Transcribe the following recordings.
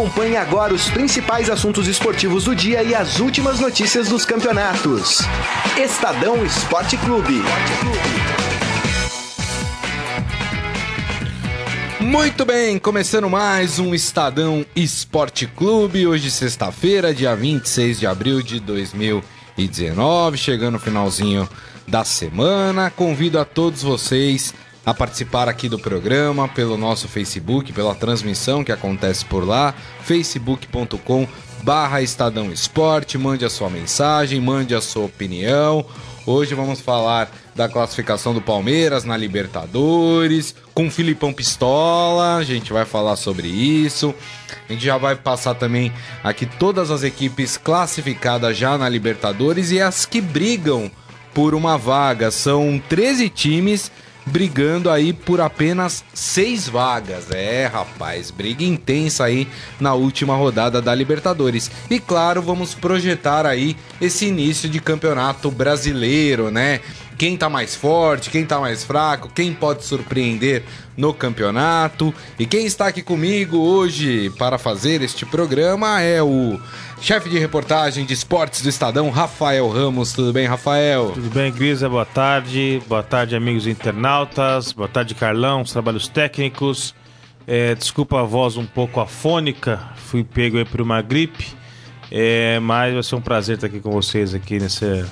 Acompanhe agora os principais assuntos esportivos do dia e as últimas notícias dos campeonatos. Estadão Esporte Clube. Muito bem, começando mais um Estadão Esporte Clube. Hoje, sexta-feira, dia 26 de abril de 2019, chegando no finalzinho da semana. Convido a todos vocês a participar aqui do programa pelo nosso Facebook, pela transmissão que acontece por lá, facebook.com barra Estadão Esporte, mande a sua mensagem, mande a sua opinião. Hoje vamos falar da classificação do Palmeiras na Libertadores, com Filipão Pistola, a gente vai falar sobre isso. A gente já vai passar também aqui todas as equipes classificadas já na Libertadores e as que brigam por uma vaga. São 13 times brigando aí por apenas seis vagas. É, rapaz, briga intensa aí na última rodada da Libertadores. E claro, vamos projetar aí esse início de campeonato brasileiro, né? Quem tá mais forte, quem tá mais fraco, quem pode surpreender no campeonato. E quem está aqui comigo hoje para fazer este programa é o chefe de reportagem de esportes do Estadão, Rafael Ramos. Tudo bem, Rafael? Tudo bem, Grisa? Boa tarde. Boa tarde, amigos internautas. Boa tarde, Carlão, os trabalhos técnicos. É, desculpa a voz um pouco afônica, fui pego aí por uma gripe. É, mas vai ser um prazer estar aqui com vocês aqui nesse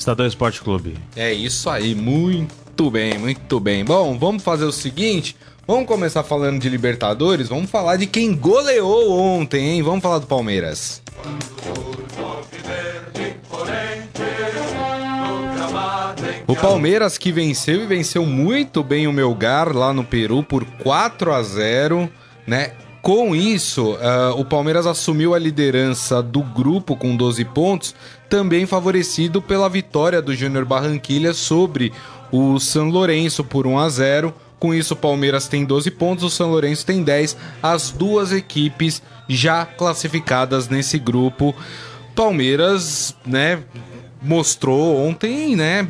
Estadão Esporte Clube. É isso aí, muito bem, muito bem. Bom, vamos fazer o seguinte. Vamos começar falando de Libertadores. Vamos falar de quem goleou ontem, hein? Vamos falar do Palmeiras. O Palmeiras que venceu e venceu muito bem o Melgar lá no Peru por 4 a 0, né? Com isso, uh, o Palmeiras assumiu a liderança do grupo com 12 pontos, também favorecido pela vitória do Júnior Barranquilha sobre o São Lourenço por 1 a 0. Com isso, o Palmeiras tem 12 pontos, o São Lourenço tem 10. As duas equipes já classificadas nesse grupo. Palmeiras, né, mostrou ontem, né,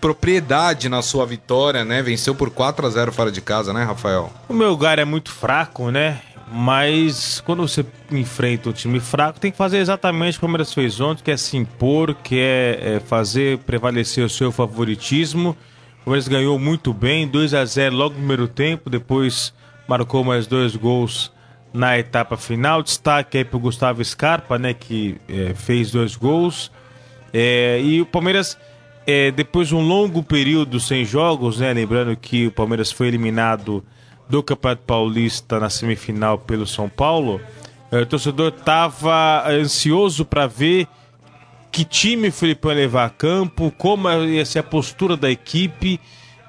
propriedade na sua vitória, né? Venceu por 4 a 0 fora de casa, né, Rafael? O meu lugar é muito fraco, né? Mas quando você enfrenta um time fraco, tem que fazer exatamente o que o Palmeiras fez ontem, que é se impor, que é, é fazer prevalecer o seu favoritismo. O Palmeiras ganhou muito bem, 2 a 0 logo no primeiro tempo, depois marcou mais dois gols na etapa final. Destaque aí pro Gustavo Scarpa, né, que é, fez dois gols. É, e o Palmeiras, é, depois de um longo período sem jogos, né, lembrando que o Palmeiras foi eliminado do Campeonato Paulista na semifinal pelo São Paulo, é, o torcedor estava ansioso para ver que time o Felipe ia levar a campo, como ia ser a postura da equipe,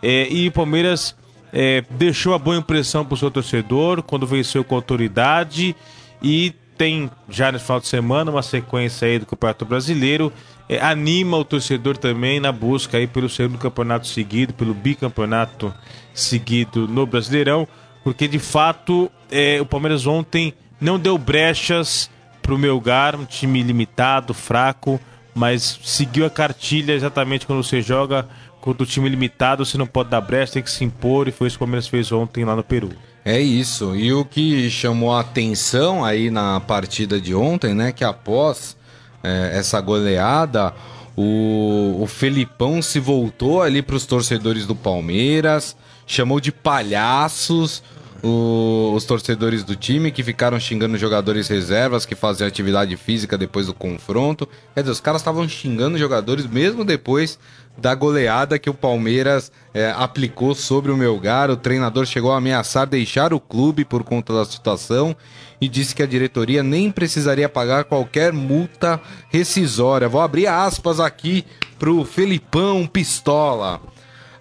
é, e o Palmeiras é, deixou a boa impressão para o seu torcedor quando venceu com autoridade e tem já no final de semana uma sequência aí do Campeonato Brasileiro. É, anima o torcedor também na busca aí pelo segundo campeonato seguido, pelo bicampeonato seguido no Brasileirão, porque de fato é, o Palmeiras ontem não deu brechas para o Melgar, um time limitado, fraco, mas seguiu a cartilha exatamente quando você joga contra o time limitado, você não pode dar brecha, tem que se impor, e foi isso que o Palmeiras fez ontem lá no Peru. É isso. E o que chamou a atenção aí na partida de ontem, né? Que após é, essa goleada, o, o Felipão se voltou ali para os torcedores do Palmeiras, chamou de palhaços o, os torcedores do time que ficaram xingando jogadores reservas que faziam atividade física depois do confronto. Quer dizer, os caras estavam xingando jogadores mesmo depois da goleada que o Palmeiras é, aplicou sobre o Melgar. O treinador chegou a ameaçar deixar o clube por conta da situação e disse que a diretoria nem precisaria pagar qualquer multa rescisória. Vou abrir aspas aqui pro Felipão Pistola.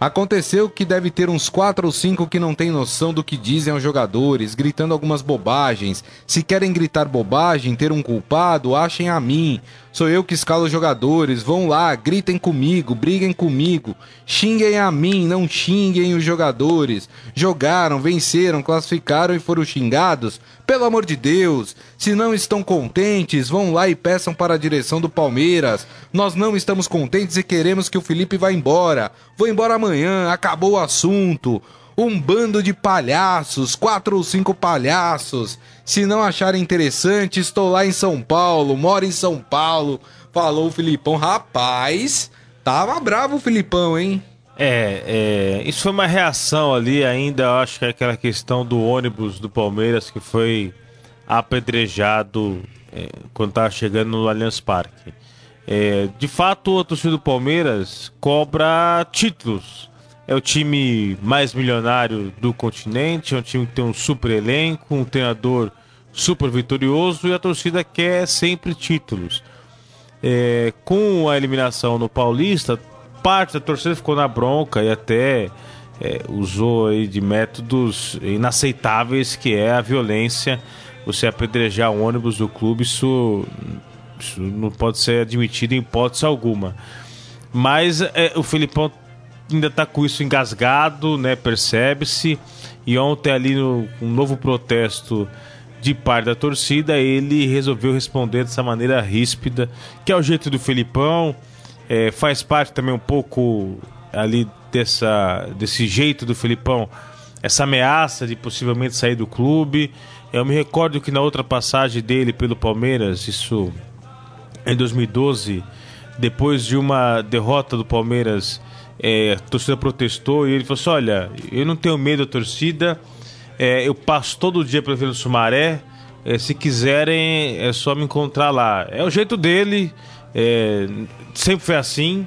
Aconteceu que deve ter uns quatro ou cinco que não têm noção do que dizem aos jogadores, gritando algumas bobagens. Se querem gritar bobagem, ter um culpado, achem a mim. Sou eu que escalo os jogadores. Vão lá, gritem comigo, briguem comigo. Xinguem a mim, não xinguem os jogadores. Jogaram, venceram, classificaram e foram xingados. Pelo amor de Deus, se não estão contentes, vão lá e peçam para a direção do Palmeiras. Nós não estamos contentes e queremos que o Felipe vá embora. Vou embora amanhã, acabou o assunto. um bando de palhaços, quatro ou cinco palhaços. Se não acharem interessante, estou lá em São Paulo, moro em São Paulo. Falou o Filipão. Rapaz, tava bravo o Filipão, hein? É, é, isso foi uma reação ali ainda, acho que é aquela questão do ônibus do Palmeiras que foi apedrejado é, quando estava chegando no Allianz Parque. É, de fato, a torcida do Palmeiras cobra títulos. É o time mais milionário do continente, é um time que tem um super elenco, um treinador super vitorioso e a torcida quer sempre títulos. É, com a eliminação no Paulista, parte da torcida ficou na bronca e até é, usou aí de métodos inaceitáveis que é a violência. Você apedrejar o ônibus do clube, isso, isso não pode ser admitido em hipótese alguma. Mas é, o Filipão ainda está com isso engasgado, né? Percebe-se. E ontem ali no um novo protesto de parte da torcida, ele resolveu responder dessa maneira ríspida, que é o jeito do Felipão. É, faz parte também um pouco ali dessa, desse jeito do Felipão, essa ameaça de possivelmente sair do clube. Eu me recordo que na outra passagem dele pelo Palmeiras, isso em 2012, depois de uma derrota do Palmeiras, é, a torcida protestou e ele falou assim: Olha, eu não tenho medo da torcida, é, eu passo todo dia pela Vila Sumaré. É, se quiserem, é só me encontrar lá. É o jeito dele, é, sempre foi assim,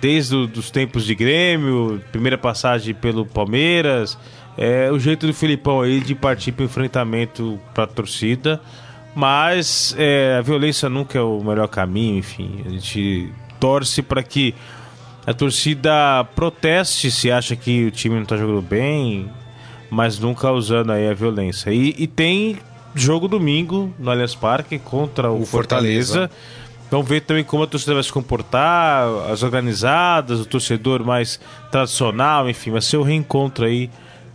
desde os tempos de Grêmio, primeira passagem pelo Palmeiras. É o jeito do Filipão aí de partir para o enfrentamento para a torcida. Mas é, a violência nunca é o melhor caminho, enfim. A gente torce para que a torcida proteste se acha que o time não está jogando bem, mas nunca usando aí a violência. E, e tem jogo domingo no Allianz Parque contra o, o Fortaleza. Fortaleza. Vamos ver também como a torcida vai se comportar, as organizadas, o torcedor mais tradicional, enfim, vai ser o reencontro aí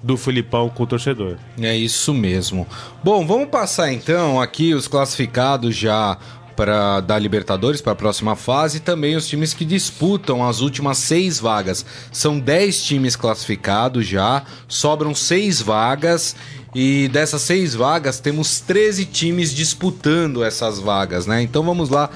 do Filipão com o torcedor. É isso mesmo. Bom, vamos passar então aqui os classificados já para da Libertadores para a próxima fase e também os times que disputam as últimas seis vagas. São dez times classificados já, sobram seis vagas e dessas seis vagas, temos 13 times disputando essas vagas, né? Então vamos lá,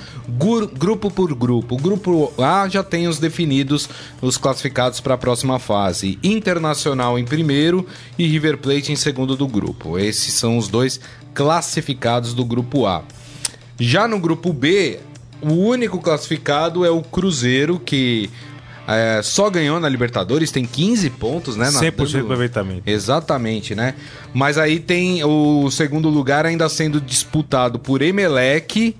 grupo por grupo. O grupo A já tem os definidos, os classificados para a próxima fase. Internacional em primeiro e River Plate em segundo do grupo. Esses são os dois classificados do grupo A. Já no grupo B, o único classificado é o Cruzeiro, que é, só ganhou na Libertadores, tem 15 pontos, né? 100% de aproveitamento. Exatamente, né? Mas aí tem o segundo lugar ainda sendo disputado por Emelec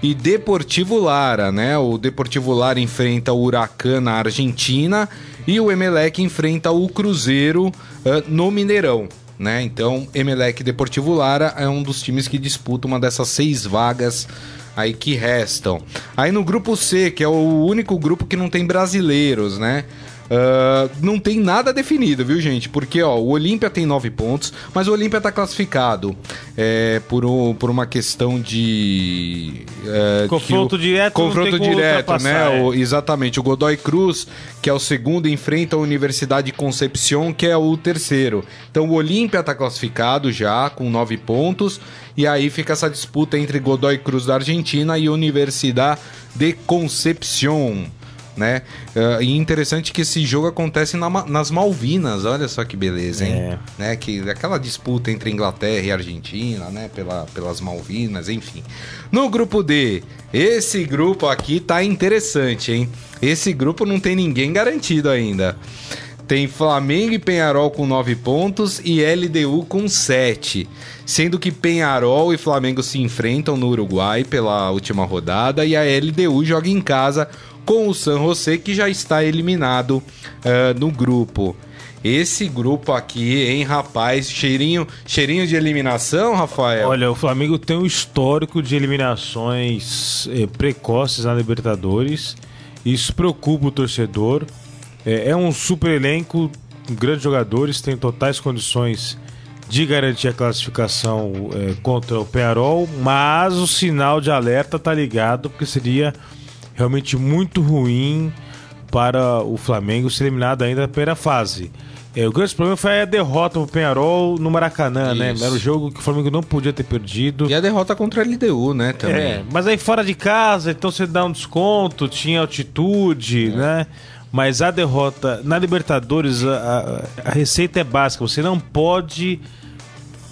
e Deportivo Lara, né? O Deportivo Lara enfrenta o Huracan na Argentina e o Emelec enfrenta o Cruzeiro uh, no Mineirão. Né? Então, Emelec e Deportivo Lara é um dos times que disputa uma dessas seis vagas aí que restam. Aí no grupo C, que é o único grupo que não tem brasileiros, né? Uh, não tem nada definido, viu, gente? Porque ó, o Olímpia tem nove pontos, mas o Olímpia está classificado é, por, um, por uma questão de. É, confronto o, direto, confronto direto, né? É. O, exatamente. O Godoy Cruz, que é o segundo, enfrenta a Universidade de Concepción, que é o terceiro. Então o Olímpia está classificado já com nove pontos. E aí fica essa disputa entre Godoy Cruz da Argentina e Universidade de Concepción né? Uh, e interessante que esse jogo acontece na, nas Malvinas, olha só que beleza, hein? É. Né? Que aquela disputa entre Inglaterra e Argentina, né? Pela, pelas Malvinas, enfim. No grupo D, esse grupo aqui tá interessante, hein? Esse grupo não tem ninguém garantido ainda. Tem Flamengo e Penharol com 9 pontos e LDU com 7. Sendo que Penharol e Flamengo se enfrentam no Uruguai pela última rodada e a LDU joga em casa com o San José, que já está eliminado uh, no grupo. Esse grupo aqui, hein, rapaz? Cheirinho, cheirinho de eliminação, Rafael? Olha, o Flamengo tem um histórico de eliminações eh, precoces na Libertadores. Isso preocupa o torcedor. É, é um super elenco, grandes jogadores, tem totais condições de garantir a classificação eh, contra o Pearol, mas o sinal de alerta tá ligado, porque seria realmente muito ruim para o Flamengo ser eliminado ainda na primeira fase. É, o grande problema foi a derrota pro Penharol no Maracanã, né? Isso. Era um jogo que o Flamengo não podia ter perdido. E a derrota contra a LDU, né, também. É, mas aí fora de casa, então você dá um desconto, tinha altitude, né? Mas a derrota na Libertadores, a, a- a receita é básica. Você não pode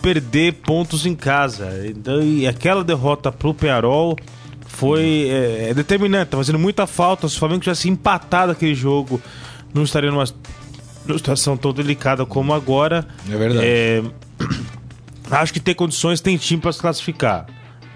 perder pontos em casa. Então, e aquela derrota pro Penharol foi é, é determinante. Tá fazendo muita falta. Se o Flamengo tivesse empatado aquele jogo, não estaria numa, numa situação tão delicada como agora. É verdade. É, acho que tem condições, tem time para se classificar.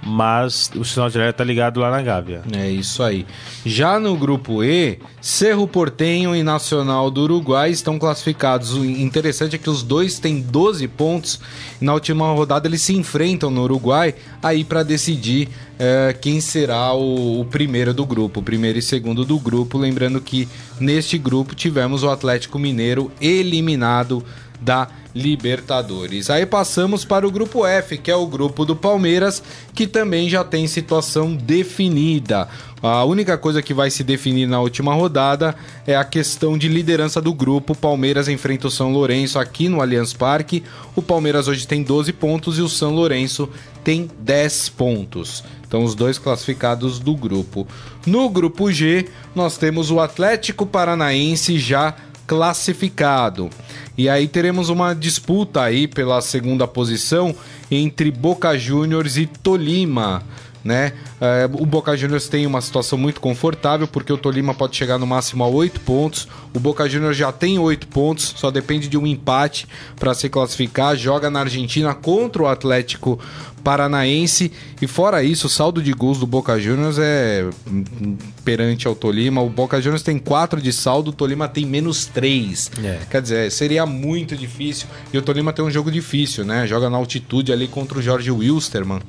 Mas o sinal direto tá ligado lá na Gávea. É isso aí. Já no grupo E, Cerro Portenho e Nacional do Uruguai estão classificados. O interessante é que os dois têm 12 pontos. Na última rodada eles se enfrentam no Uruguai aí para decidir eh, quem será o, o primeiro do grupo, o primeiro e segundo do grupo. Lembrando que neste grupo tivemos o Atlético Mineiro eliminado da Libertadores. Aí passamos para o grupo F, que é o grupo do Palmeiras, que também já tem situação definida. A única coisa que vai se definir na última rodada é a questão de liderança do grupo. Palmeiras enfrenta o São Lourenço aqui no Allianz Parque. O Palmeiras hoje tem 12 pontos e o São Lourenço tem 10 pontos. Então, os dois classificados do grupo. No grupo G, nós temos o Atlético Paranaense já classificado. E aí teremos uma disputa aí pela segunda posição entre Boca Juniors e Tolima. Né? É, o Boca Juniors tem uma situação muito confortável porque o Tolima pode chegar no máximo a 8 pontos. O Boca Juniors já tem 8 pontos, só depende de um empate para se classificar. Joga na Argentina contra o Atlético Paranaense. E fora isso, o saldo de gols do Boca Juniors é hum, perante ao Tolima. O Boca Juniors tem 4 de saldo, o Tolima tem menos 3. É. Quer dizer, seria muito difícil. E o Tolima tem um jogo difícil, né? Joga na altitude ali contra o Jorge Wilstermann.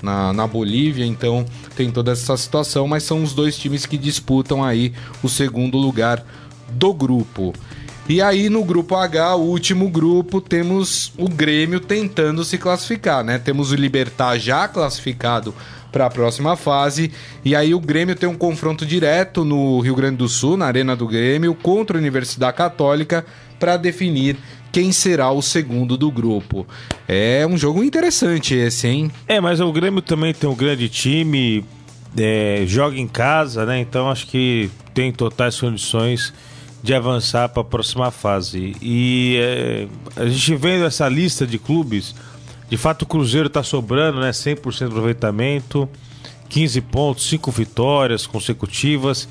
Na, na Bolívia, então tem toda essa situação, mas são os dois times que disputam aí o segundo lugar do grupo. E aí no grupo H, o último grupo, temos o Grêmio tentando se classificar, né? Temos o Libertar já classificado para a próxima fase. E aí o Grêmio tem um confronto direto no Rio Grande do Sul, na Arena do Grêmio, contra a Universidade Católica para definir quem será o segundo do grupo. É um jogo interessante esse, hein? É, mas o Grêmio também tem um grande time, é, joga em casa, né? Então acho que tem totais condições de avançar para a próxima fase. E é, a gente vendo essa lista de clubes, de fato o Cruzeiro está sobrando, né? 100% de aproveitamento, 15 pontos, 5 vitórias consecutivas.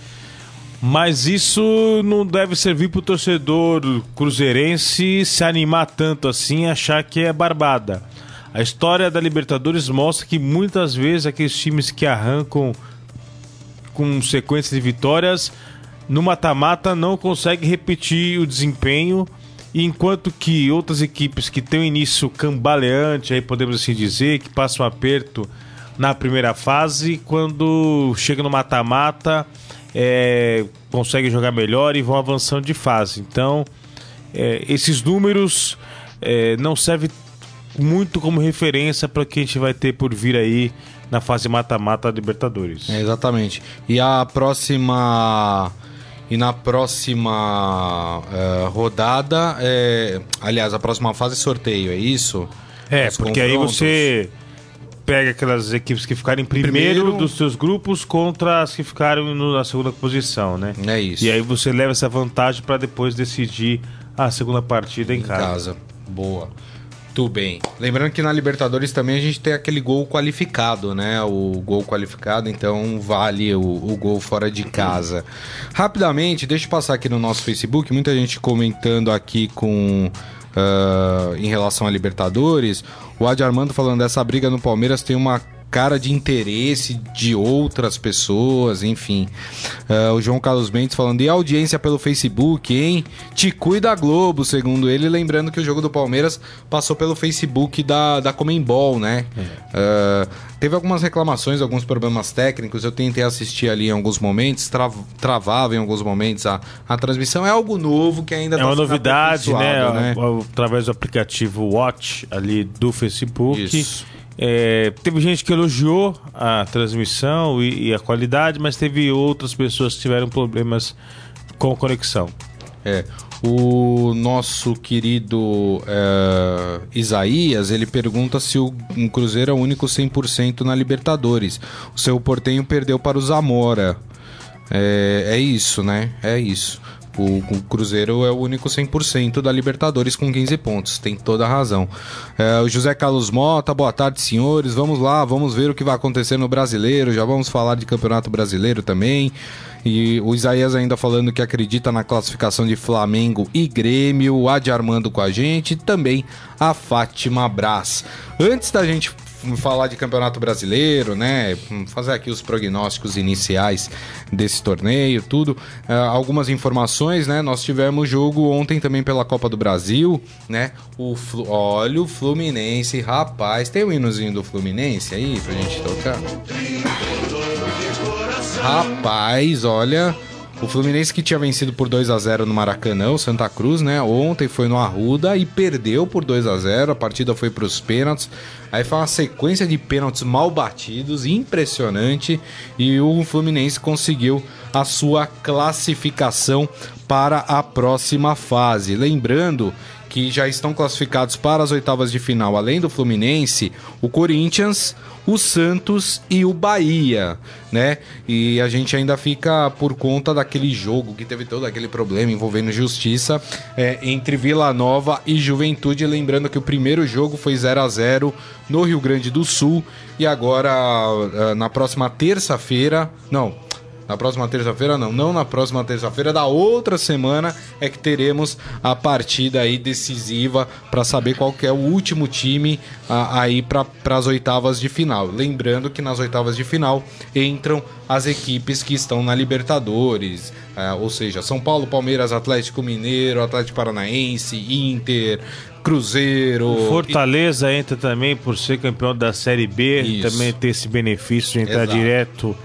Mas isso não deve servir para o torcedor cruzeirense se animar tanto assim, achar que é barbada. A história da Libertadores mostra que muitas vezes aqueles times que arrancam com sequência de vitórias no mata-mata não conseguem repetir o desempenho, enquanto que outras equipes que têm um início cambaleante, aí podemos assim dizer, que passam aperto na primeira fase, quando chega no mata-mata, é, conseguem jogar melhor e vão avançando de fase. Então, é, esses números é, não servem muito como referência para o que a gente vai ter por vir aí na fase mata-mata da Libertadores. É, exatamente. E a próxima. E na próxima eh, rodada, é, aliás, a próxima fase é sorteio, é isso? É, Os porque aí você pega aquelas equipes que ficarem primeiro, Primeiro. dos seus grupos contra as que ficaram na segunda posição, né? É isso. E aí você leva essa vantagem para depois decidir a segunda partida em, em casa. casa. Boa. Tudo bem. Lembrando que na Libertadores também a gente tem aquele gol qualificado, né? O gol qualificado, então vale o, o gol fora de casa. Rapidamente, deixa eu passar aqui no nosso Facebook, muita gente comentando aqui com. ah, em relação a Libertadores, o Adi Armando falando dessa briga no Palmeiras tem uma cara de interesse de outras pessoas, enfim. Ah, o João Carlos Mendes falando, e audiência pelo Facebook, hein? Te cuida Globo, segundo ele, lembrando que o jogo do Palmeiras passou pelo Facebook da, da Comembol, né? Ah, teve algumas reclamações, alguns problemas técnicos, eu tentei assistir ali em alguns momentos, tra- travava em alguns momentos a, a transmissão, é algo novo que ainda É tá uma novidade, né? aperfeiçoado, Através do aplicativo Watch ali do Facebook. Isso. É, teve gente que elogiou a transmissão e, e a qualidade, mas teve outras pessoas que tiveram problemas com conexão. É. O nosso querido é, Isaías, ele pergunta se o um Cruzeiro é o único 100% na Libertadores. O seu Portenho perdeu para o Zamora. É, é isso, né? É isso. O, o, Cruzeiro é o único 100% da Libertadores com 15 pontos, tem toda a razão. É, o José Carlos Mota, boa tarde, senhores. Vamos lá, vamos ver o que vai acontecer no Brasileiro. Já vamos falar de Campeonato Brasileiro também. E o Isaías ainda falando que acredita na classificação de Flamengo e Grêmio, o Adi Armando com a gente, também a Fátima Brás. Antes da gente falar de Campeonato Brasileiro, né? Fazer aqui os prognósticos iniciais desse torneio, tudo. Uh, algumas informações, né? Nós tivemos jogo ontem também pela Copa do Brasil, né? O Flu... Olha o Fluminense, rapaz. Tem o um hinozinho do Fluminense aí pra gente tocar? Rapaz, olha. O Fluminense que tinha vencido por 2 a 0 no Maracanã, o Santa Cruz, né? Ontem foi no Arruda e perdeu por 2 a 0. A partida foi para os pênaltis. Aí foi uma sequência de pênaltis mal batidos, impressionante, e o Fluminense conseguiu a sua classificação para a próxima fase. Lembrando que já estão classificados para as oitavas de final, além do Fluminense, o Corinthians, o Santos e o Bahia, né? E a gente ainda fica por conta daquele jogo que teve todo aquele problema envolvendo justiça é, entre Vila Nova e Juventude. Lembrando que o primeiro jogo foi 0 a 0 no Rio Grande do Sul e agora ah, na próxima terça-feira, não, na próxima terça-feira, não, não na próxima terça-feira, da outra semana é que teremos a partida aí decisiva para saber qual que é o último time a, aí para as oitavas de final. Lembrando que nas oitavas de final entram as equipes que estão na Libertadores, é, ou seja, São Paulo, Palmeiras, Atlético Mineiro, Atlético Paranaense, Inter, Cruzeiro. O Fortaleza e... entra também por ser campeão da Série B, Isso. também ter esse benefício de entrar Exato. direto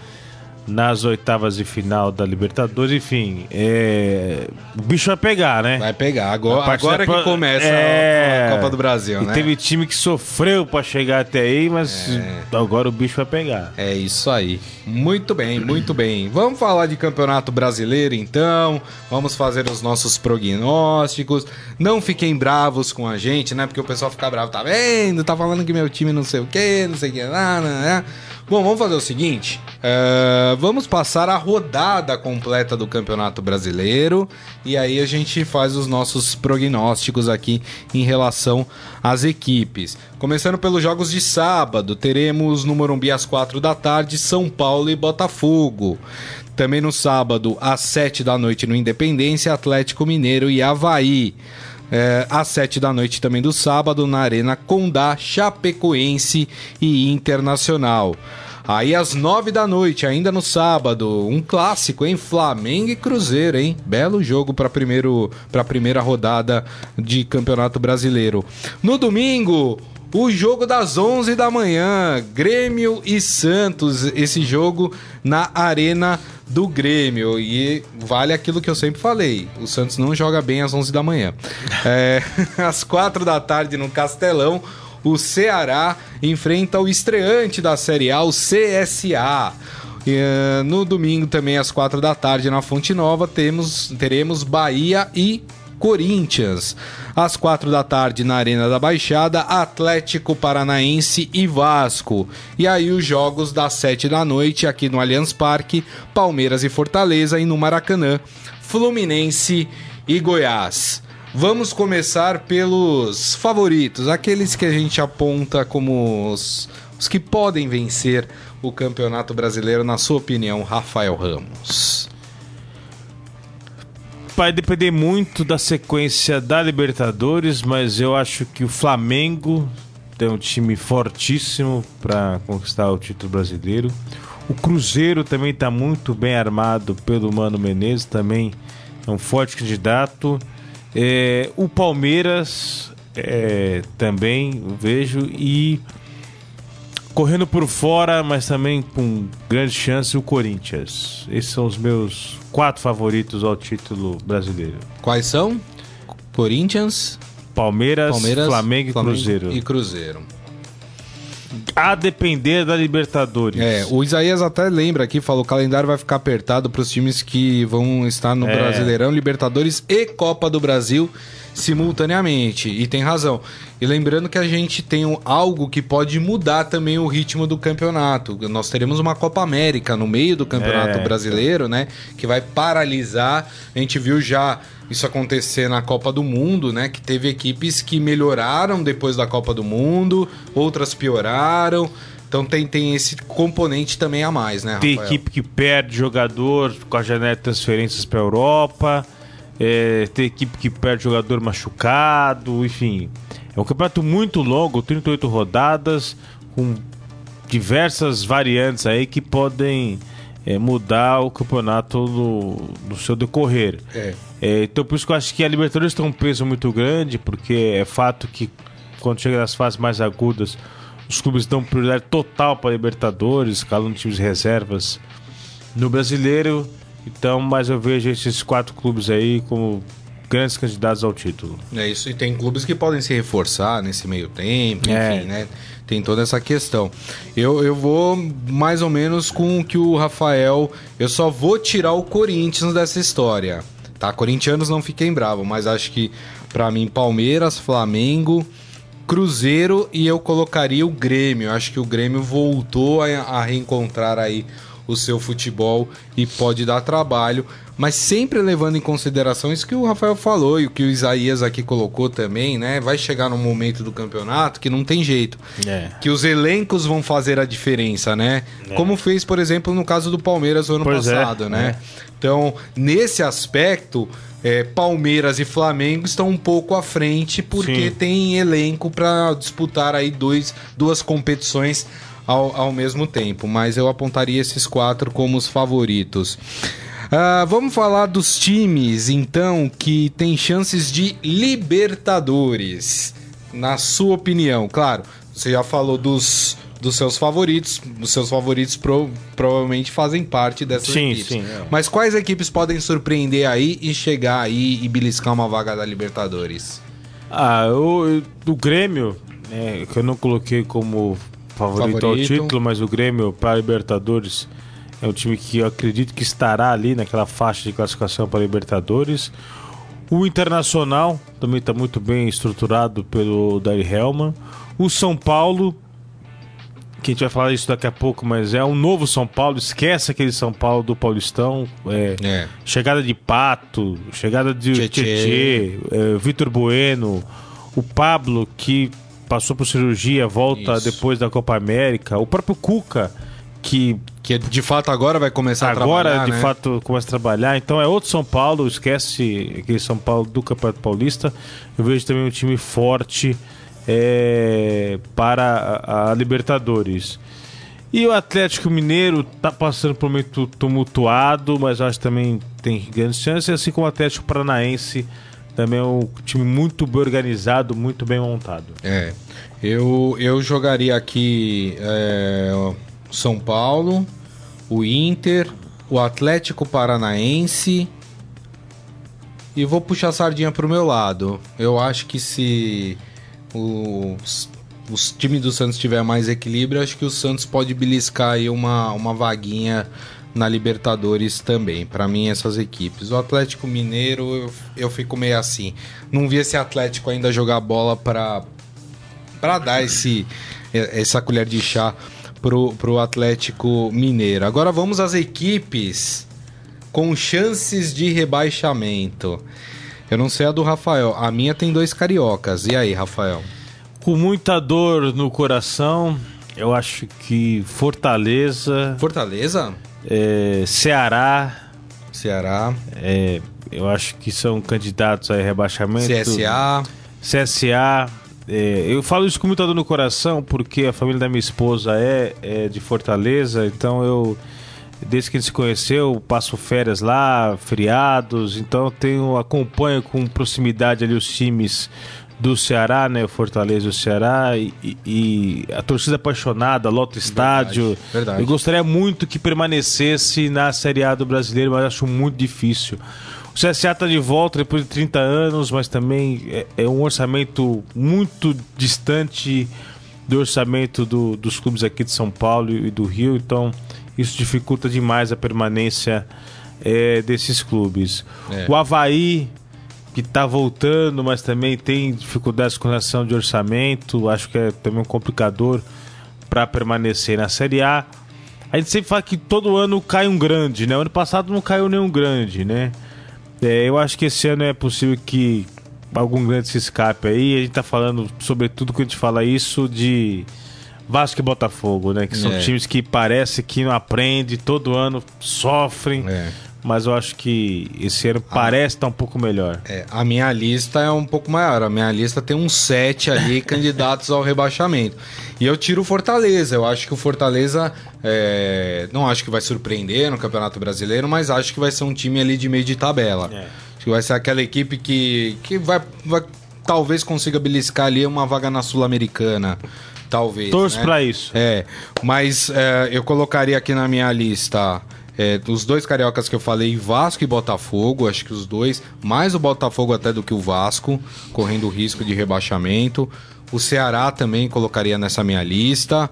nas oitavas de final da Libertadores, enfim, é... o bicho vai pegar, né? Vai pegar, agora, agora que começa é... a Copa do Brasil, e né? Teve time que sofreu para chegar até aí, mas é... agora o bicho vai pegar. É isso aí. Muito bem, muito bem. Vamos falar de Campeonato Brasileiro então, vamos fazer os nossos prognósticos. Não fiquem bravos com a gente, né? Porque o pessoal fica bravo, tá vendo? Tá falando que meu time não sei o que, não sei o que, nada, né? Bom, vamos fazer o seguinte: uh, vamos passar a rodada completa do Campeonato Brasileiro e aí a gente faz os nossos prognósticos aqui em relação às equipes. Começando pelos jogos de sábado, teremos no Morumbi às quatro da tarde São Paulo e Botafogo. Também no sábado, às sete da noite, no Independência, Atlético Mineiro e Havaí. É, às sete da noite também do sábado, na Arena Condá, Chapecoense e Internacional. Aí às nove da noite, ainda no sábado, um clássico, hein? Flamengo e Cruzeiro, hein? Belo jogo para primeiro para primeira rodada de Campeonato Brasileiro. No domingo, o jogo das 11 da manhã, Grêmio e Santos, esse jogo na Arena do Grêmio. E vale aquilo que eu sempre falei: o Santos não joga bem às 11 da manhã. É, às 4 da tarde no Castelão, o Ceará enfrenta o estreante da Série A, o CSA. E, uh, no domingo também às 4 da tarde na Fonte Nova temos teremos Bahia e Corinthians. Às quatro da tarde, na Arena da Baixada, Atlético Paranaense e Vasco. E aí os jogos das sete da noite aqui no Allianz Parque, Palmeiras e Fortaleza e no Maracanã, Fluminense e Goiás. Vamos começar pelos favoritos, aqueles que a gente aponta como os, os que podem vencer o Campeonato Brasileiro, na sua opinião, Rafael Ramos vai depender muito da sequência da Libertadores, mas eu acho que o Flamengo tem um time fortíssimo para conquistar o título brasileiro. O Cruzeiro também está muito bem armado pelo Mano Menezes, também é um forte candidato. É, o Palmeiras é, também vejo e correndo por fora, mas também com grande chance o Corinthians. Esses são os meus quatro favoritos ao título brasileiro. Quais são? Corinthians, Palmeiras, Palmeiras Flamengo, e Flamengo Cruzeiro. E Cruzeiro. a depender da Libertadores. É, o Isaías até lembra aqui, falou: o calendário vai ficar apertado para os times que vão estar no É. Brasileirão, Libertadores e Copa do Brasil simultaneamente. E tem razão. E lembrando que a gente tem um- algo que pode mudar também o ritmo do campeonato. Nós teremos uma Copa América no meio do Campeonato É. Brasileiro, né? Que vai paralisar. A gente viu já isso acontecer na Copa do Mundo, né? Que teve equipes que melhoraram depois da Copa do Mundo, outras pioraram. Então tem, tem esse componente também a mais, né, Tem Rafael? equipe que perde jogador com a janela de transferências para Europa. É, tem equipe que perde jogador machucado, enfim. É um campeonato muito longo, 38 rodadas, com diversas variantes aí que podem é, mudar o campeonato no, no seu decorrer. É. É, então por isso que eu acho que a Libertadores tem um peso muito grande, porque é fato que quando chega nas fases mais agudas, os clubes dão prioridade total para a Libertadores, escalando times reservas no brasileiro. Então, mas eu vejo esses quatro clubes aí como grandes candidatos ao título. É isso, e tem clubes que podem se reforçar nesse meio tempo, enfim, É. né? Tem toda essa questão. Eu, eu vou mais ou menos com o que o Rafael. Eu só vou tirar o Corinthians dessa história. Tá? Corintianos não fiquem bravos, mas acho que pra mim, Palmeiras, Flamengo, Cruzeiro e eu colocaria o Grêmio. Acho que o Grêmio voltou a, a reencontrar aí o seu futebol e pode dar trabalho, mas sempre levando em consideração isso que o Rafael falou e o que o Isaías aqui colocou também, né? Vai chegar num momento do campeonato que não tem jeito. É. Que os elencos vão fazer a diferença, né? Como fez, por exemplo, no caso do Palmeiras no ano Pois é, passado, né? Então, nesse aspecto, é, Palmeiras e Flamengo estão um pouco à frente porque Sim. tem elenco para disputar aí dois, duas competições ao, ao mesmo tempo. Mas eu apontaria esses quatro como os favoritos. Ah, vamos falar dos times, então, que tem chances de Libertadores. Na sua opinião, claro, você já falou dos, dos seus favoritos. Os seus favoritos pro- provavelmente fazem parte dessas Sim, equipes. sim, é. Mas quais equipes podem surpreender aí e chegar aí e beliscar uma vaga da Libertadores? Ah, o do Grêmio, né, que eu não coloquei como favorito, ao Favorito. título, mas o Grêmio para Libertadores é um time que eu acredito que estará ali naquela faixa de classificação para Libertadores. O Internacional também está muito bem estruturado pelo Dari Helman. O São Paulo, que a gente vai falar isso daqui a pouco, mas é um novo São Paulo. Esquece aquele São Paulo do Paulistão. É, É. Chegada de Pato, chegada de Tietê. Eh, Vitor Bueno, o Pablo que passou por cirurgia, volta Isso. depois da Copa América, o próprio Cuca que Que de fato agora vai começar a agora trabalhar, de né? fato começa a trabalhar. Então é outro São Paulo, esquece aquele São Paulo do Campeonato Paulista. Eu vejo também um time forte eh, para a, a Libertadores. E o Atlético Mineiro tá passando por um momento tumultuado, mas acho que também tem grandes chances, assim como o Atlético Paranaense também é um time muito bem organizado, muito bem montado. É. Eu, eu jogaria aqui é, o São Paulo, o Inter, o Atlético Paranaense. E vou puxar a sardinha pro meu lado. Eu acho que se os, os times do Santos tiver mais equilíbrio, acho que o Santos pode beliscar aí uma, uma vaguinha na Libertadores também. Pra mim, essas equipes. O Atlético Mineiro, eu, eu fico meio assim. Não vi esse Atlético ainda jogar bola pra, pra dar esse, essa colher de chá pro, pro Atlético Mineiro. Agora vamos às equipes com chances de rebaixamento. Eu não sei a do Rafael. A minha tem dois cariocas. E aí, Rafael? Com muita dor no coração, eu acho que Fortaleza, Fortaleza? Eh, Ceará, Ceará, eh, eu acho que são candidatos a rebaixamento. CSA. CSA. é, eu falo isso com muita dor no coração porque a família da minha esposa é, é de Fortaleza, então eu, desde que a gente se conheceu, passo férias lá, feriados, então tenho, acompanho com proximidade ali os times do Ceará, né? O Fortaleza e o Ceará, e, e- a torcida apaixonada, lota estádio. verdade. Eu gostaria muito que permanecesse na Série A do brasileiro, mas acho muito difícil. O CSA está de volta depois de 30 anos, mas também é, é um orçamento muito distante do orçamento do, dos clubes aqui de São Paulo e do Rio, então isso dificulta demais a permanência é, desses clubes. É. O Havaí, que está voltando, mas também tem dificuldades com relação de orçamento, acho que é também um complicador para permanecer na Série A. A gente sempre fala que todo ano cai um grande, né? O ano passado não caiu nenhum grande, né? É, eu acho que esse ano é possível que algum grande se escape aí. A gente tá falando, sobretudo, quando a gente fala isso, de Vasco e Botafogo, né? Que são é. times que parece que não aprendem, todo ano sofrem. É. Mas eu acho que esse ano ah. parece estar tá um pouco melhor. É, a minha lista é um pouco maior. A minha lista tem uns sete ali candidatos ao rebaixamento. E eu tiro o Fortaleza. Eu acho que o Fortaleza. É, não acho que vai surpreender no Campeonato Brasileiro, mas acho que vai ser um time ali de meio de tabela. É. Acho que vai ser aquela equipe que, que vai, vai talvez consiga beliscar ali uma vaga na Sul-Americana. Talvez. Torço né? para isso. É, mas é, eu colocaria aqui na minha lista. É, os dois cariocas que eu falei, Vasco e Botafogo, acho que os dois, mais o Botafogo até do que o Vasco, correndo o risco de rebaixamento. O Ceará também colocaria nessa minha lista.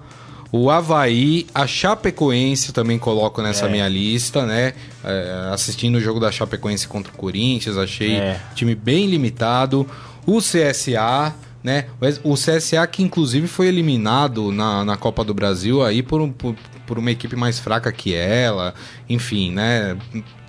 O Havaí, a Chapecoense também coloco nessa é. minha lista, né? É, assistindo o jogo da Chapecoense contra o Corinthians, achei é. time bem limitado. O CSA, né? O CSA que inclusive foi eliminado na, na Copa do Brasil aí por, por, por uma equipe mais fraca que ela, enfim, né?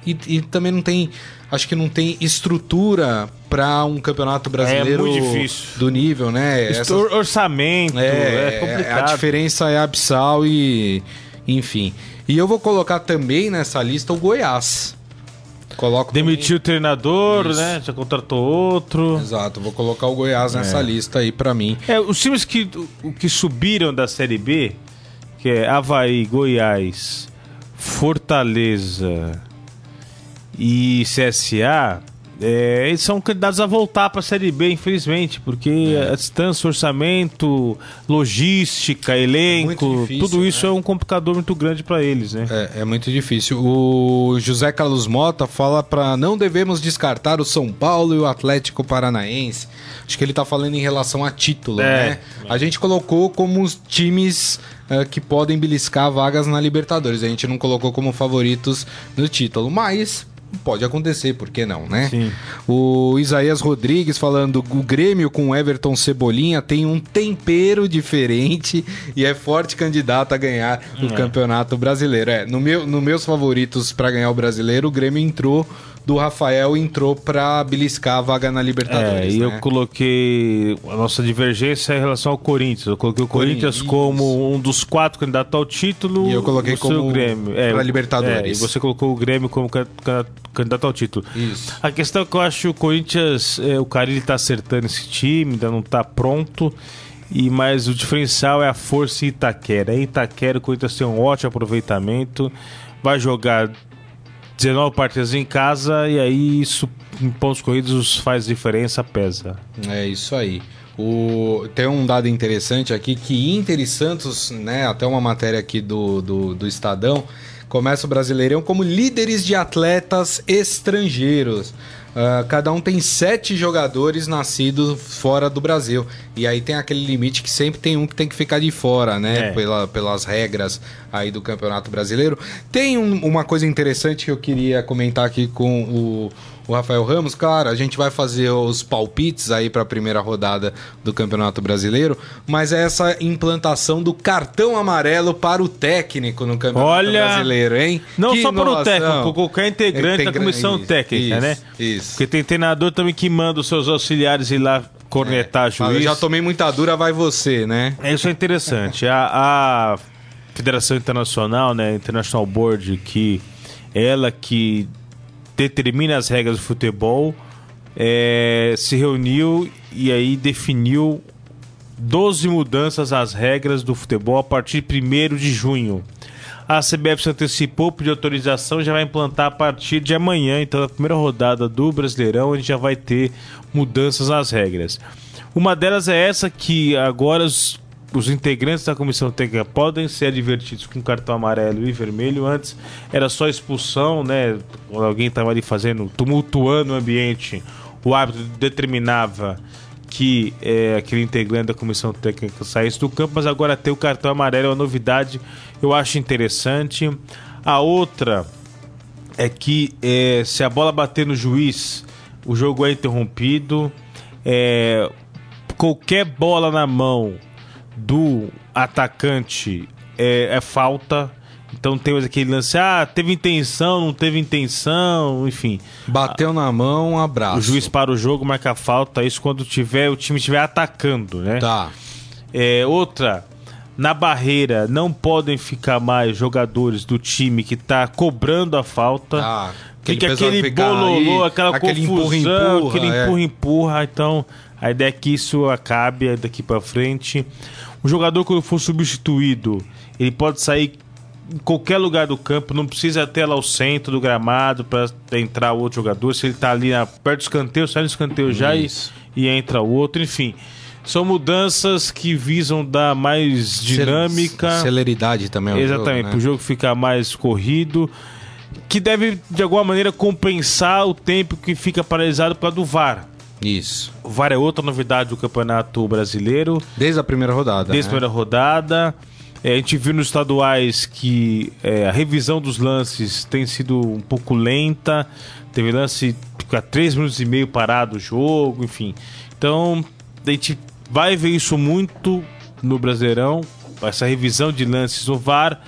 E, e também não tem, acho que não tem estrutura para um campeonato brasileiro é do nível, né? Orçamento, é, é complicado. A diferença é abissal e, enfim. E eu vou colocar também nessa lista o Goiás. Coloco Demitiu também... o treinador, Isso. né? Já contratou outro. Exato, vou colocar o Goiás nessa é. lista aí para mim. É, os times que, que subiram da Série B, que é Havaí, Goiás, Fortaleza e CSA, é, eles são candidatos a voltar para a Série B, infelizmente, porque é. a distância, orçamento, logística, elenco, difícil, tudo isso né? é um complicador muito grande para eles, né? É, é, muito difícil. O José Carlos Mota fala para não devemos descartar o São Paulo e o Atlético Paranaense. Acho que ele está falando em relação a título, é. né? A gente colocou como os times uh, que podem beliscar vagas na Libertadores. A gente não colocou como favoritos no título, mas pode acontecer, por que não, né? Sim. O Isaías Rodrigues falando, o Grêmio com Everton Cebolinha tem um tempero diferente e é forte candidato a ganhar o é. Campeonato Brasileiro. É, no meu, no meus favoritos para ganhar o Brasileiro, o Grêmio entrou do Rafael entrou para beliscar a vaga na Libertadores. É, e né? eu coloquei a nossa divergência em relação ao Corinthians. Eu coloquei o Corinthians, Corinthians como um dos quatro candidatos ao título. E eu coloquei como o Grêmio. É, para Libertadores. É, e você colocou o Grêmio como candidato ao título. Isso. A questão é que eu acho que o Corinthians, é, o Carilli está acertando esse time, ainda não está pronto. E mas o diferencial é a força Itaquera. Em Itaquera o Corinthians tem um ótimo aproveitamento. Vai jogar 19 partidas em casa e aí isso em pontos corridos faz diferença, pesa. É isso aí. O, tem um dado interessante aqui que Inter e Santos, né, até uma matéria aqui do, do, do Estadão, começa o Brasileirão como líderes de atletas estrangeiros. Uh, cada um tem sete jogadores nascidos fora do Brasil. E aí tem aquele limite que sempre tem um que tem que ficar de fora, né? É. Pela, pelas regras aí do Campeonato Brasileiro. Tem um, uma coisa interessante que eu queria comentar aqui com o o Rafael Ramos, claro, a gente vai fazer os palpites aí para a primeira rodada do Campeonato Brasileiro, mas é essa implantação do cartão amarelo para o técnico no Campeonato Olha, Brasileiro, hein? Não que só para o técnico, qualquer integrante da comissão isso, técnica, né? isso, né? Isso. Porque tem treinador também que manda os seus auxiliares ir lá cornetar é, juiz. Eu já tomei muita dura, vai você, né? Isso é interessante. a, a Federação Internacional, né, International Board, que ela que determina as regras do futebol, é, se reuniu e aí definiu 12 mudanças às regras do futebol a partir de 1 de junho. A CBF se antecipou, pediu autorização e já vai implantar a partir de amanhã. Então, na primeira rodada do Brasileirão, a gente já vai ter mudanças nas regras. Uma delas é essa que agora os os integrantes da comissão técnica podem ser advertidos com cartão amarelo e vermelho. Antes era só expulsão, né? Quando alguém estava ali fazendo, tumultuando o ambiente, o árbitro determinava que é, aquele integrante da comissão técnica saísse do campo, mas agora ter o cartão amarelo é uma novidade, eu acho interessante. A outra é que é, se a bola bater no juiz, o jogo é interrompido. É, qualquer bola na mão do atacante é, é falta. Então temos aquele lance, ah, teve intenção, não teve intenção, enfim. Bateu na mão, um abraço. O juiz para o jogo, marca a falta, isso quando tiver, o time estiver atacando, né? Tá. É, outra, na barreira não podem ficar mais jogadores do time que está cobrando a falta. Ah, Tem que pessoal aquele bololô, aquela aquele confusão, aquele é. empurra-empurra. Então, a ideia é que isso acabe daqui para frente. O jogador, quando for substituído, ele pode sair em qualquer lugar do campo, não precisa até lá ao centro do gramado para entrar o outro jogador. Se ele tá ali perto do escanteio, sai no escanteio já e, e entra o outro. Enfim, são mudanças que visam dar mais dinâmica. Celeridade também. Exatamente, jogo, para o né? jogo ficar mais corrido. Que deve, de alguma maneira, compensar o tempo que fica paralisado por causa do VAR. Isso. O VAR é outra novidade do Campeonato Brasileiro. Desde a primeira rodada. Desde a né? primeira rodada. É, a gente viu nos estaduais que é, a revisão dos lances tem sido um pouco lenta. Teve lance ficar 3 minutos e meio parado o jogo, enfim. Então, a gente vai ver isso muito no Brasileirão. Essa revisão de lances no VAR,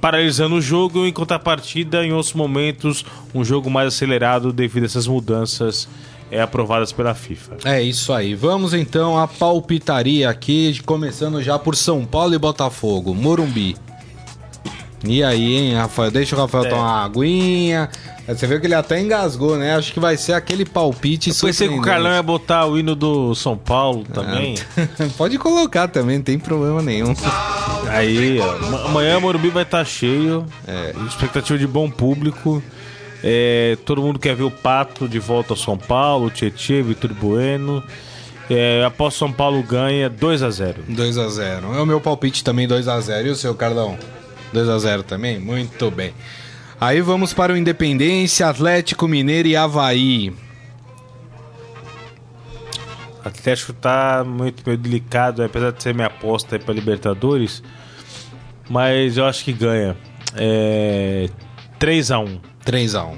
paralisando o jogo, em contrapartida, em outros momentos, um jogo mais acelerado devido a essas mudanças é, aprovadas pela FIFA. É isso aí. Vamos então à palpitaria aqui, começando já por São Paulo e Botafogo, Morumbi. E aí, hein, Rafael? Deixa o Rafael É. tomar uma aguinha. Você viu que ele até engasgou, né? Acho que vai ser aquele palpite Eu pensei que o Carlão ia botar o hino do São Paulo também. Pode colocar também, não tem problema nenhum. Aí, ó, ama- amanhã o Morumbi vai estar cheio. É. Expectativa de bom público. É, todo mundo quer ver o Pato de volta ao São Paulo, o Tietchan, Vitor Bueno. É, após São Paulo ganha 2 a 0 2x0. É o meu palpite também 2x0. E o seu, Carlão? 2x0 também? Muito bem. Aí vamos para o Independência, Atlético Mineiro e Havaí. Atlético tá muito meio delicado, apesar de ser minha aposta para Libertadores. Mas eu acho que ganha. É, 3 a 1 3x1.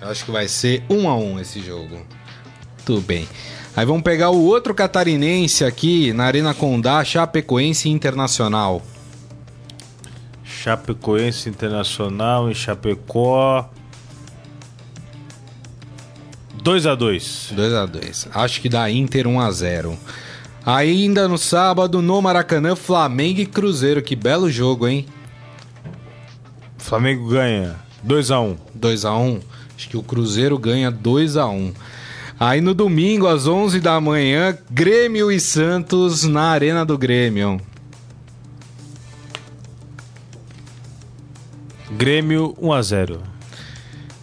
Eu acho que vai ser 1x1 esse jogo. Tudo bem. Aí vamos pegar o outro catarinense aqui na Arena Condá, Chapecoense Internacional. Chapecoense Internacional em Chapecó. 2 a 2 2x2. Acho que dá Inter 1x0. Ainda no sábado, no Maracanã, Flamengo e Cruzeiro. Que belo jogo, hein? Flamengo ganha 2 a 1 2x1. Acho que o Cruzeiro ganha 2x1. Aí no domingo, às 11 da manhã, Grêmio e Santos na Arena do Grêmio. Grêmio 1 a 0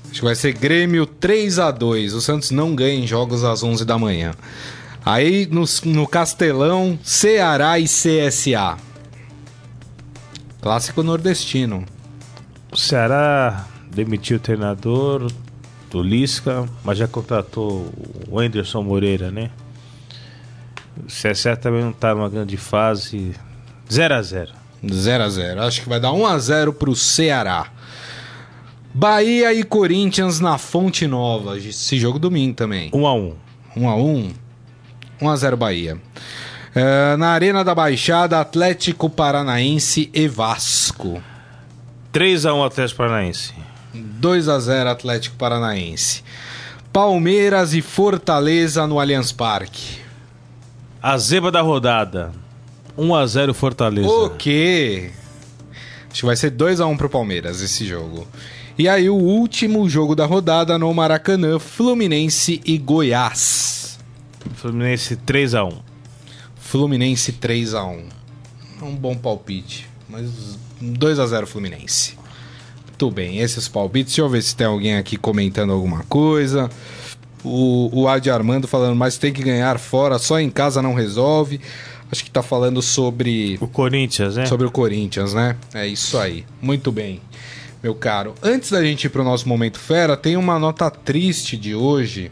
Acho que vai ser Grêmio 3 a 2 O Santos não ganha em jogos às 11 da manhã. Aí no, no Castelão, Ceará e CSA. Clássico nordestino. O Ceará demitiu o treinador do Lisca, mas já contratou o Anderson Moreira, né? O CSA também não tá numa grande fase. 0 a 0 0 a 0 Acho que vai dar 1 a 0 pro Ceará. Bahia e Corinthians na Fonte Nova. Esse jogo domingo também. 1 a 1 1 a 1 1 a 0 Bahia. É, na Arena da Baixada, Atlético Paranaense e Vasco. 3 a 1 Atlético Paranaense. 2 a 0 Atlético Paranaense. Palmeiras e Fortaleza no Allianz Parque. A zebra da rodada. 1 a 0 Fortaleza. O quê? Acho que vai ser 2 a 1 pro Palmeiras esse jogo. E aí o último jogo da rodada no Maracanã, Fluminense e Goiás. Fluminense 3 a 1 Fluminense 3 a 1. É um bom palpite, mas 2 a 0 Fluminense. Muito bem, esses palpites. Deixa eu ver se tem alguém aqui comentando alguma coisa. O, o Adi Armando falando, mas tem que ganhar fora, só em casa não resolve. Acho que tá falando sobre O Corinthians, né? sobre o Corinthians, né? É isso aí. Muito bem, meu caro. Antes da gente ir pro nosso momento fera, tem uma nota triste de hoje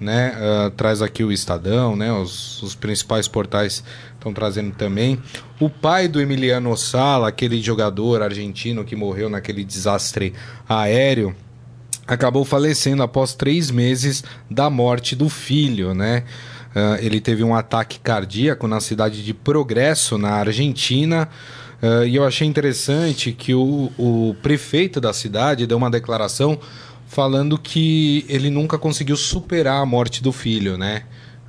né? Uh, traz aqui o Estadão, né? Os, os principais portais estão trazendo também. O pai do Emiliano Sala, aquele jogador argentino que morreu naquele desastre aéreo, acabou falecendo após três meses da morte do filho, né? Uh, ele teve um ataque cardíaco na cidade de Progresso, na Argentina. Uh, e eu achei interessante que o, o prefeito da cidade deu uma declaração falando que ele nunca conseguiu superar a morte do filho, né?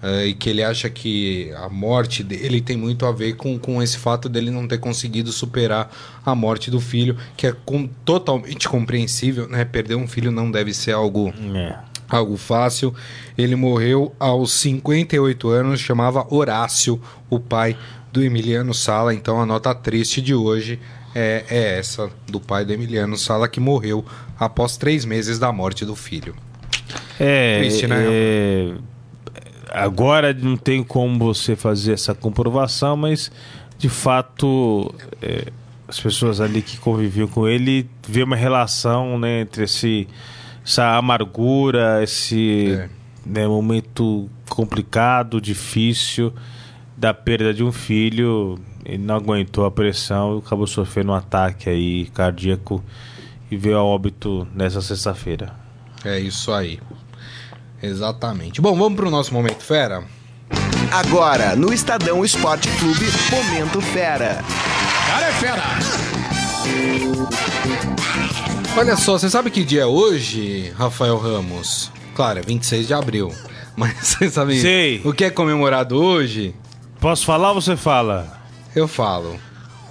Uh, e que ele acha que a morte dele tem muito a ver com, com esse fato dele não ter conseguido superar a morte do filho, que é com, totalmente compreensível, né? Perder um filho não deve ser algo. É. Algo fácil. Ele morreu aos 58 anos, chamava Horácio, o pai do Emiliano Sala. Então a nota triste de hoje é, é essa do pai do Emiliano Sala, que morreu após três meses da morte do filho. É, Triste, né? É... Agora não tem como você fazer essa comprovação, mas de fato é, as pessoas ali que conviviam com ele vê uma relação né, entre esse, essa amargura, esse é. né, momento complicado, difícil da perda de um filho. Ele não aguentou a pressão e acabou sofrendo um ataque aí cardíaco e veio a óbito nessa sexta-feira. É isso aí. Exatamente. Bom, vamos para o nosso Momento Fera? Agora, no Estadão Esporte Clube, Momento Fera. Cara é fera! Olha só, você sabe que dia é hoje, Rafael Ramos? Claro, é 26 de abril. Mas você sabe Sei. o que é comemorado hoje? Posso falar ou você fala? Eu falo.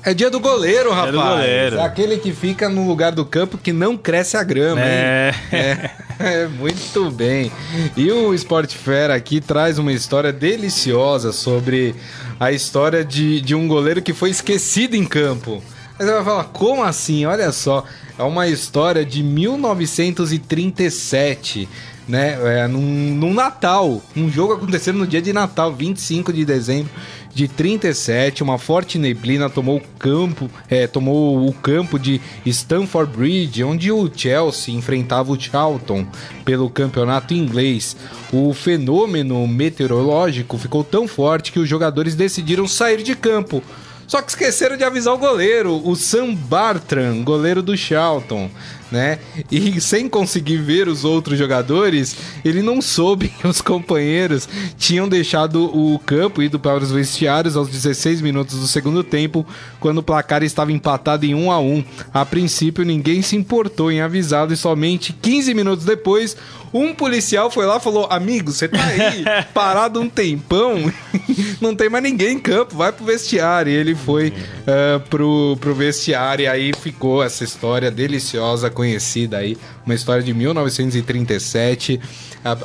É dia do goleiro, rapaz. Dia do goleiro. É aquele que fica no lugar do campo que não cresce a grama, é. é. É, muito bem. E o Sport Fera aqui traz uma história deliciosa sobre a história de, de um goleiro que foi esquecido em campo. Aí você vai falar, como assim? Olha só, é uma história de 1937 né? É, num, num Natal, um jogo acontecendo no dia de Natal, 25 de dezembro de 37, uma forte neblina tomou o campo, é, tomou o campo de Stamford Bridge, onde o Chelsea enfrentava o Charlton pelo campeonato inglês. O fenômeno meteorológico ficou tão forte que os jogadores decidiram sair de campo. Só que esqueceram de avisar o goleiro, o Sam Bartram, goleiro do Charlton né? E sem conseguir ver os outros jogadores, ele não soube que os companheiros tinham deixado o campo e ido para os vestiários aos 16 minutos do segundo tempo, quando o placar estava empatado em 1 a 1. A princípio, ninguém se importou em avisá-lo e somente 15 minutos depois, um policial foi lá e falou: Amigo, você tá aí parado um tempão, não tem mais ninguém em campo, vai pro vestiário. E ele foi uh, pro, pro vestiário e aí ficou essa história deliciosa, conhecida aí, uma história de 1937,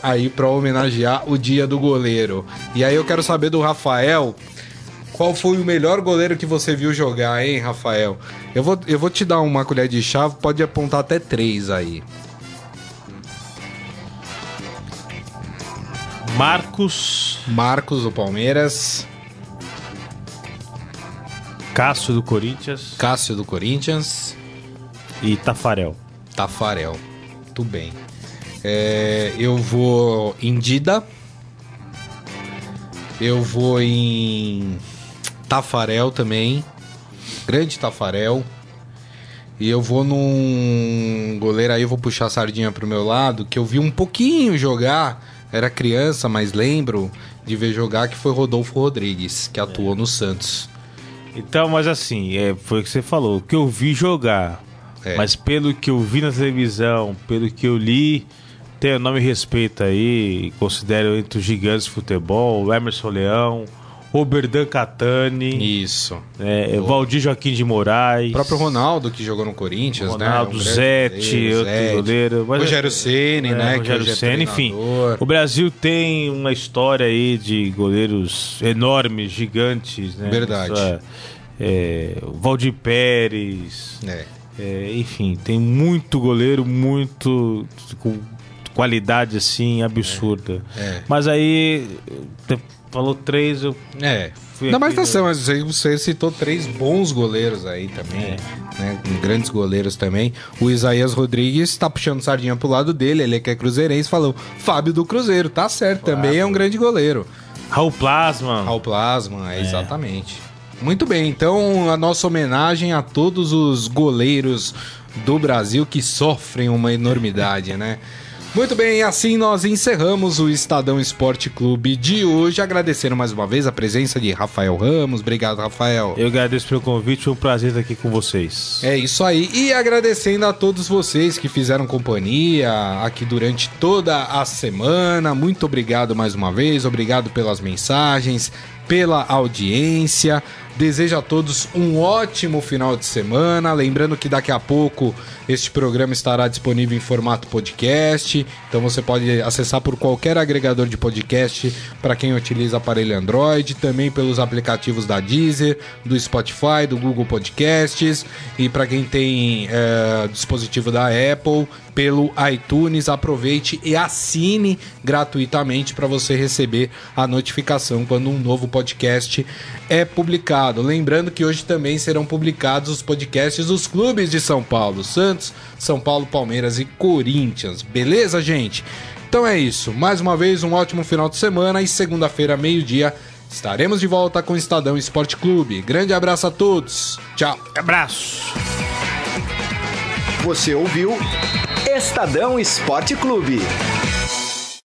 aí para homenagear o Dia do Goleiro. E aí eu quero saber do Rafael. Qual foi o melhor goleiro que você viu jogar, hein, Rafael? Eu vou, eu vou te dar uma colher de chave, pode apontar até três aí. Marcos. Marcos do Palmeiras. Cássio do Corinthians. Cássio do Corinthians. E Tafarel. Tafarel. Muito bem. É, eu vou em Dida. Eu vou em Tafarel também. Grande Tafarel. E eu vou num goleiro aí, eu vou puxar a sardinha pro meu lado, que eu vi um pouquinho jogar era criança, mas lembro de ver jogar que foi Rodolfo Rodrigues, que atuou é. no Santos. Então, mas assim, é, foi o que você falou, o que eu vi jogar, é. mas pelo que eu vi na televisão, pelo que eu li, tem nome e respeito aí, considero entre os gigantes do futebol, Emerson Leão, Oberdan Catani. Isso. É, Valdir Joaquim de Moraes. O próprio Ronaldo, que jogou no Corinthians, Ronaldo, né? Ronaldo, Zete, outro goleiro. Rogério Ceni, é, né? Rogério Ceni, enfim. O Brasil tem uma história aí de goleiros enormes, gigantes, né? Verdade. É, é, Valdir Pérez. É. É, enfim, tem muito goleiro, muito com qualidade assim absurda. É, é. Mas aí falou três, eu. É, fui Não, mas tá certo, mas você citou três bons goleiros aí também, né? Grandes goleiros também. O Isaías Rodrigues tá puxando sardinha pro lado dele, ele que é cruzeirense, falou Fábio do Cruzeiro, tá certo, também é um grande goleiro. Raul Plasma. Ao plasma, é. exatamente. Muito bem, então a nossa homenagem a todos os goleiros do Brasil que sofrem uma enormidade, né? Muito bem, assim nós encerramos o Estadão Esporte Clube de hoje, agradecendo mais uma vez a presença de Rafael Ramos. Obrigado, Rafael. Eu agradeço pelo convite, foi um prazer estar aqui com vocês. É isso aí. E agradecendo a todos vocês que fizeram companhia aqui durante toda a semana. Muito obrigado mais uma vez. Obrigado pelas mensagens, pela audiência. Desejo a todos um ótimo final de semana. Lembrando que daqui a pouco este programa estará disponível em formato podcast. Então você pode acessar por qualquer agregador de podcast para quem utiliza aparelho Android, também pelos aplicativos da Deezer, do Spotify, do Google Podcasts e para quem tem é, dispositivo da Apple, pelo iTunes. Aproveite e assine gratuitamente para você receber a notificação quando um novo podcast é publicado. Lembrando que hoje também serão publicados os podcasts dos clubes de São Paulo, Santos, São Paulo, Palmeiras e Corinthians. Beleza, gente? Então é isso. Mais uma vez, um ótimo final de semana e segunda-feira, meio-dia, estaremos de volta com o Estadão Esporte Clube. Grande abraço a todos. Tchau. Abraço! Você ouviu Estadão Esporte Clube.